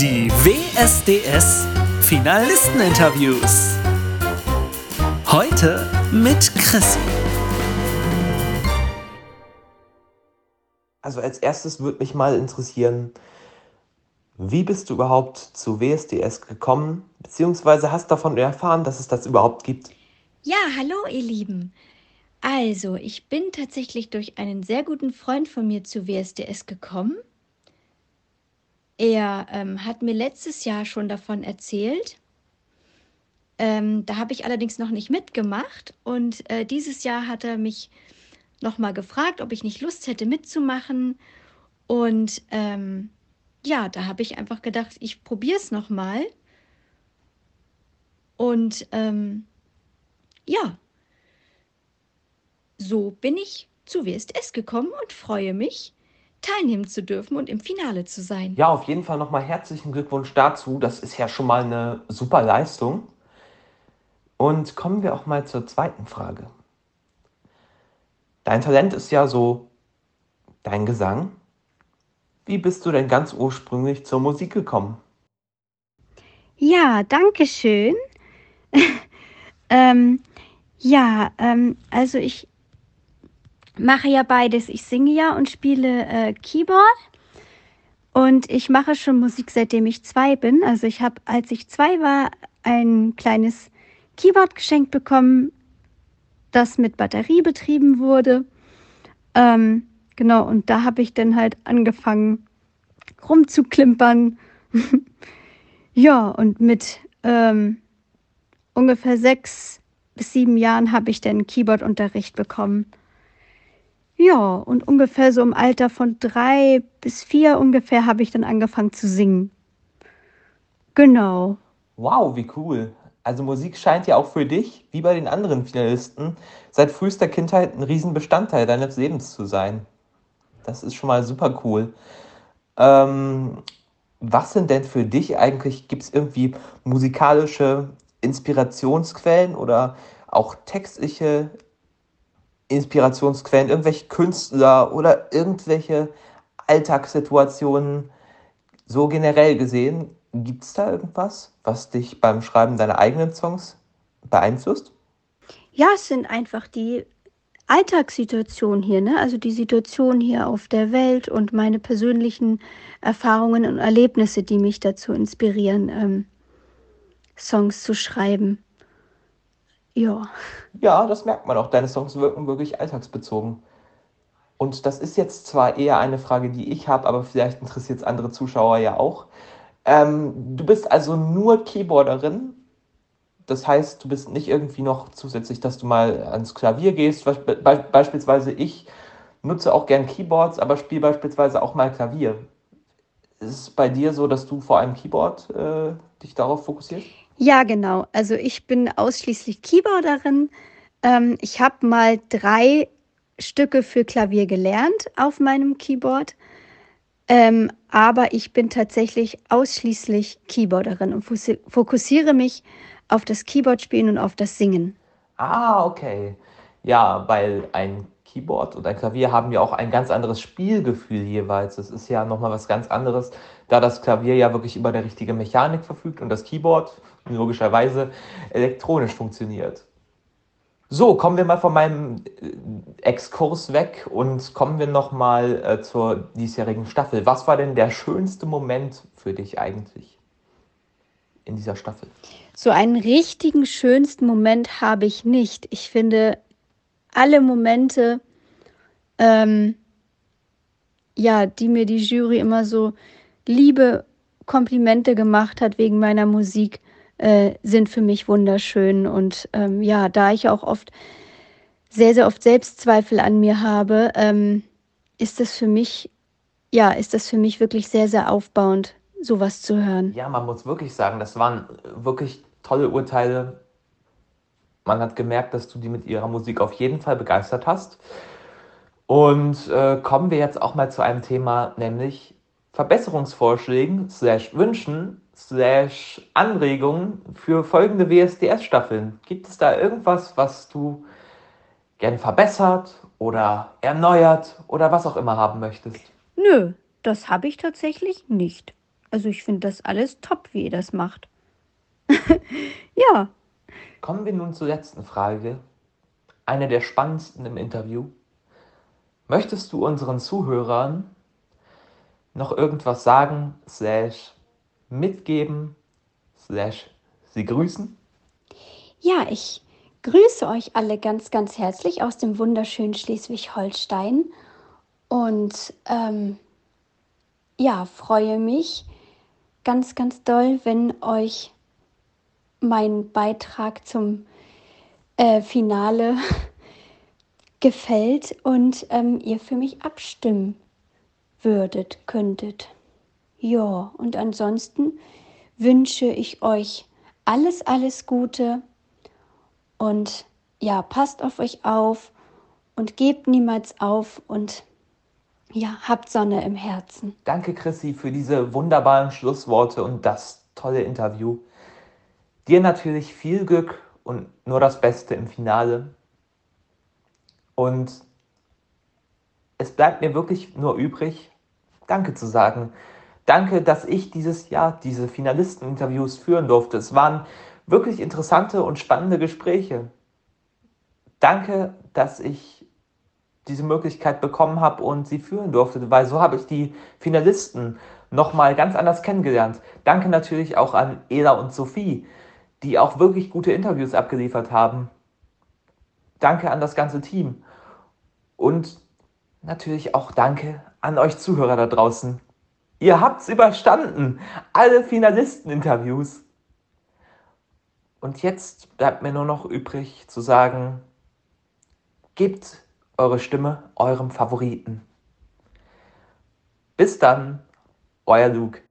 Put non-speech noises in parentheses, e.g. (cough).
Die WSDS Finalisteninterviews. Heute mit Chrissy. Also als erstes würde mich mal interessieren, wie bist du überhaupt zu WSDS gekommen, beziehungsweise hast davon erfahren, dass es das überhaupt gibt? Ja, hallo ihr Lieben. Also, ich bin tatsächlich durch einen sehr guten Freund von mir zu WSDS gekommen. Er ähm, hat mir letztes Jahr schon davon erzählt. Ähm, da habe ich allerdings noch nicht mitgemacht. Und äh, dieses Jahr hat er mich nochmal gefragt, ob ich nicht Lust hätte mitzumachen. Und ähm, ja, da habe ich einfach gedacht, ich probiere es nochmal. Und ähm, ja, so bin ich zu WSDS gekommen und freue mich, teilnehmen zu dürfen und im Finale zu sein. Ja, auf jeden Fall nochmal herzlichen Glückwunsch dazu. Das ist ja schon mal eine super Leistung. Und kommen wir auch mal zur zweiten Frage. Dein Talent ist ja so dein Gesang. Wie bist du denn ganz ursprünglich zur Musik gekommen? Ja, danke schön. (laughs) ähm, ja, ähm, also ich mache ja beides. Ich singe ja und spiele äh, Keyboard. Und ich mache schon Musik, seitdem ich zwei bin. Also ich habe, als ich zwei war, ein kleines Keyboard geschenkt bekommen, das mit Batterie betrieben wurde. Ähm, genau, und da habe ich dann halt angefangen rumzuklimpern. (laughs) ja, und mit ähm, ungefähr sechs bis sieben Jahren habe ich dann Keyboardunterricht bekommen. Ja, und ungefähr so im Alter von drei bis vier ungefähr habe ich dann angefangen zu singen. Genau. Wow, wie cool. Also Musik scheint ja auch für dich, wie bei den anderen Finalisten, seit frühester Kindheit ein Riesenbestandteil deines Lebens zu sein. Das ist schon mal super cool. Ähm, was sind denn für dich eigentlich, gibt es irgendwie musikalische Inspirationsquellen oder auch textliche Inspirationsquellen, irgendwelche Künstler oder irgendwelche Alltagssituationen so generell gesehen? Gibt es da irgendwas, was dich beim Schreiben deiner eigenen Songs beeinflusst? Ja, es sind einfach die Alltagssituationen hier, ne? Also die Situation hier auf der Welt und meine persönlichen Erfahrungen und Erlebnisse, die mich dazu inspirieren, ähm, Songs zu schreiben. Ja. Ja, das merkt man auch. Deine Songs wirken wirklich alltagsbezogen. Und das ist jetzt zwar eher eine Frage, die ich habe, aber vielleicht interessiert es andere Zuschauer ja auch. Ähm, du bist also nur Keyboarderin. Das heißt, du bist nicht irgendwie noch zusätzlich, dass du mal ans Klavier gehst. Be beispielsweise ich nutze auch gern Keyboards, aber spiele beispielsweise auch mal Klavier. Ist es bei dir so, dass du vor allem Keyboard äh, dich darauf fokussierst? Ja, genau. Also ich bin ausschließlich Keyboarderin. Ähm, ich habe mal drei Stücke für Klavier gelernt auf meinem Keyboard. Ähm, aber ich bin tatsächlich ausschließlich Keyboarderin und fokussiere mich auf das Keyboard-Spielen und auf das Singen. Ah, okay. Ja, weil ein Keyboard und ein Klavier haben ja auch ein ganz anderes Spielgefühl jeweils. Das ist ja nochmal was ganz anderes, da das Klavier ja wirklich über eine richtige Mechanik verfügt und das Keyboard logischerweise elektronisch funktioniert. So, kommen wir mal von meinem äh, Exkurs weg und kommen wir nochmal äh, zur diesjährigen Staffel. Was war denn der schönste Moment für dich eigentlich in dieser Staffel? So einen richtigen schönsten Moment habe ich nicht. Ich finde alle Momente, ähm, ja, die mir die Jury immer so liebe Komplimente gemacht hat wegen meiner Musik, äh, sind für mich wunderschön. Und ähm, ja, da ich auch oft, sehr, sehr oft Selbstzweifel an mir habe, ähm, ist das für mich, ja, ist das für mich wirklich sehr, sehr aufbauend, sowas zu hören. Ja, man muss wirklich sagen, das waren wirklich tolle Urteile. Man hat gemerkt, dass du die mit ihrer Musik auf jeden Fall begeistert hast. Und äh, kommen wir jetzt auch mal zu einem Thema, nämlich Verbesserungsvorschlägen slash Wünschen slash Anregungen für folgende WSDS-Staffeln. Gibt es da irgendwas, was du gern verbessert oder erneuert oder was auch immer haben möchtest? Nö, das habe ich tatsächlich nicht. Also ich finde das alles top, wie ihr das macht. (laughs) ja. Kommen wir nun zur letzten Frage. Eine der spannendsten im Interview. Möchtest du unseren Zuhörern noch irgendwas sagen, slash mitgeben, slash sie grüßen? Ja, ich grüße euch alle ganz, ganz herzlich aus dem wunderschönen Schleswig-Holstein und ähm, ja, freue mich ganz, ganz doll, wenn euch mein Beitrag zum äh, Finale (laughs) gefällt und ähm, ihr für mich abstimmen würdet, könntet. Ja, und ansonsten wünsche ich euch alles, alles Gute und ja, passt auf euch auf und gebt niemals auf und ja, habt Sonne im Herzen. Danke, Chrissy, für diese wunderbaren Schlussworte und das tolle Interview. Dir natürlich viel Glück und nur das Beste im Finale. Und es bleibt mir wirklich nur übrig, Danke zu sagen. Danke, dass ich dieses Jahr diese Finalisteninterviews führen durfte. Es waren wirklich interessante und spannende Gespräche. Danke, dass ich diese Möglichkeit bekommen habe und sie führen durfte, weil so habe ich die Finalisten nochmal ganz anders kennengelernt. Danke natürlich auch an Ela und Sophie, die auch wirklich gute Interviews abgeliefert haben. Danke an das ganze Team. Und natürlich auch danke an euch Zuhörer da draußen. Ihr habt's überstanden. Alle Finalisteninterviews. Und jetzt bleibt mir nur noch übrig zu sagen, gebt eure Stimme eurem Favoriten. Bis dann, euer Luke.